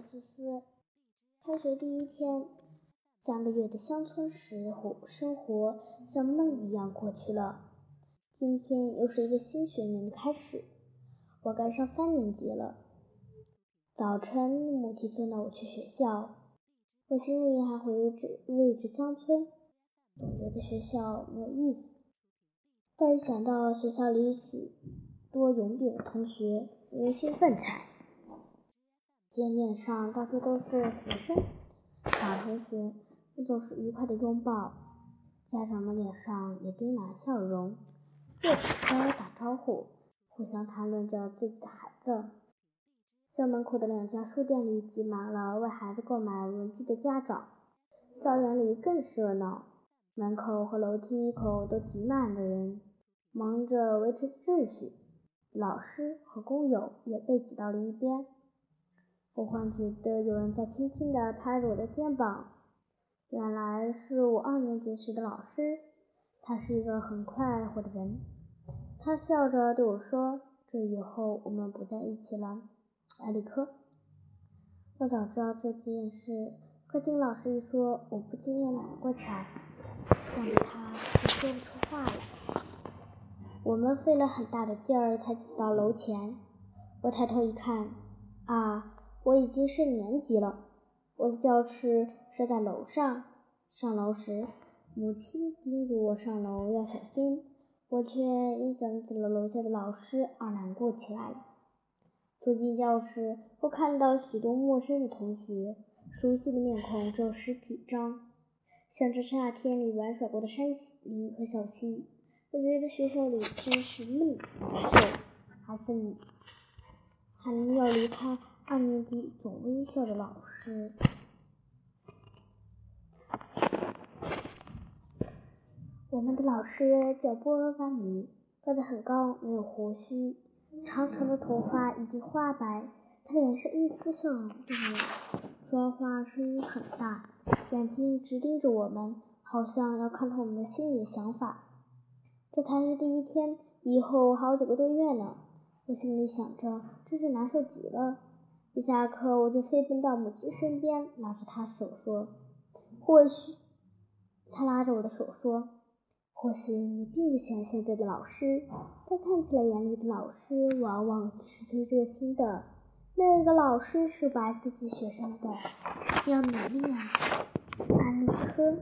罗斯斯。开学第一天，三个月的乡村时活生活像梦一样过去了。今天又是一个新学年的开始，我该上三年级了。早晨，母亲送到我去学校，我心里还回忆着味着乡村，总觉得学校没有意思。但一想到学校里许多勇敢的同学，我又兴奋起来。街面上到处都是学生，老同学们总是愉快的拥抱，家长们脸上也堆满了笑容，热情的打招呼，互相谈论着自己的孩子。校门口的两家书店里挤满了为孩子购买文具的家长，校园里更是热闹，门口和楼梯口都挤满了人，忙着维持秩序。老师和工友也被挤到了一边。我忽然觉得有人在轻轻地拍着我的肩膀，原来是我二年级时的老师。他是一个很快活的人，他笑着对我说：“这以后我们不在一起了，埃里克。”我早知道这件事，可听老师一说，我不禁又难过起来，但他却说不出话来。我们费了很大的劲儿才挤到楼前，我抬头一看，啊！我已经是年级了，我的教室是在楼上。上楼时，母亲叮嘱我上楼要小心，我却因想起了楼下的老师而难过起来。走进教室，我看到许多陌生的同学，熟悉的面孔只有十几张，像这夏天里玩耍过的山林和小溪。我觉得学校里真是闷难受，还是还要离开。二年级总微笑的老师，我们的老师叫波尔巴尼，个子很高，没有胡须，长长的头发已经花白，他脸上一丝笑容都没有，说话声音很大，眼睛直盯着我们，好像要看透我们的心里的想法。这才是第一天，以后还有九个多月呢，我心里想着，真是难受极了。一下课，我就飞奔到母亲身边，拉着她手说：“或许……”他拉着我的手说：“或许你并不喜欢现在的老师，但看起来严厉的老师往往是最热心的。没有一个老师是不爱自己学生的。要努力啊，安利科。”